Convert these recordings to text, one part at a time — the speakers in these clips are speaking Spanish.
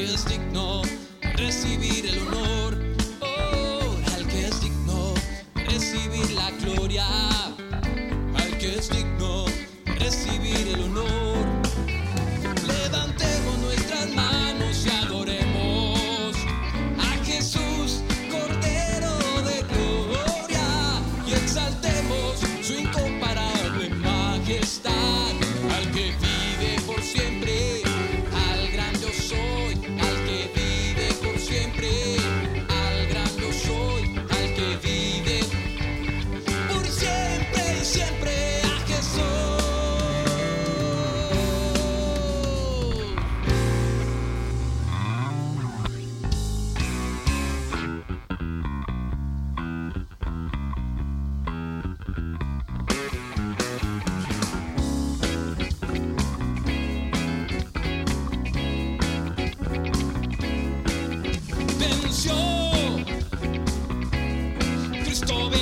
que es digno recibir el honor, oh, al que es digno recibir la gloria, al que es digno recibir el honor. told.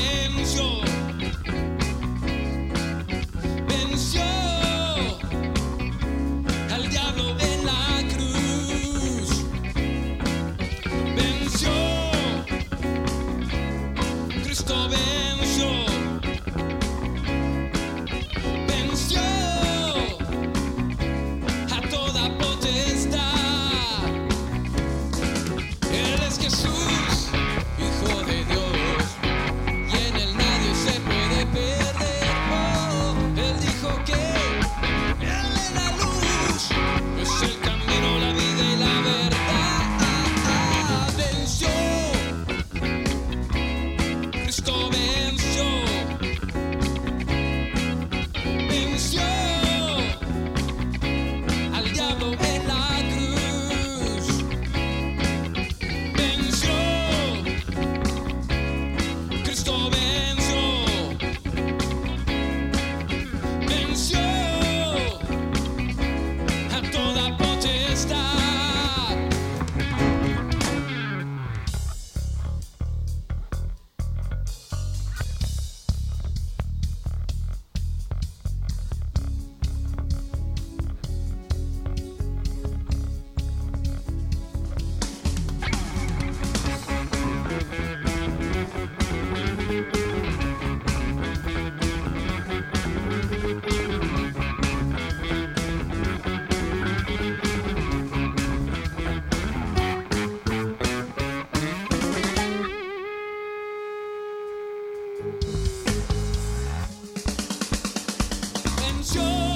show.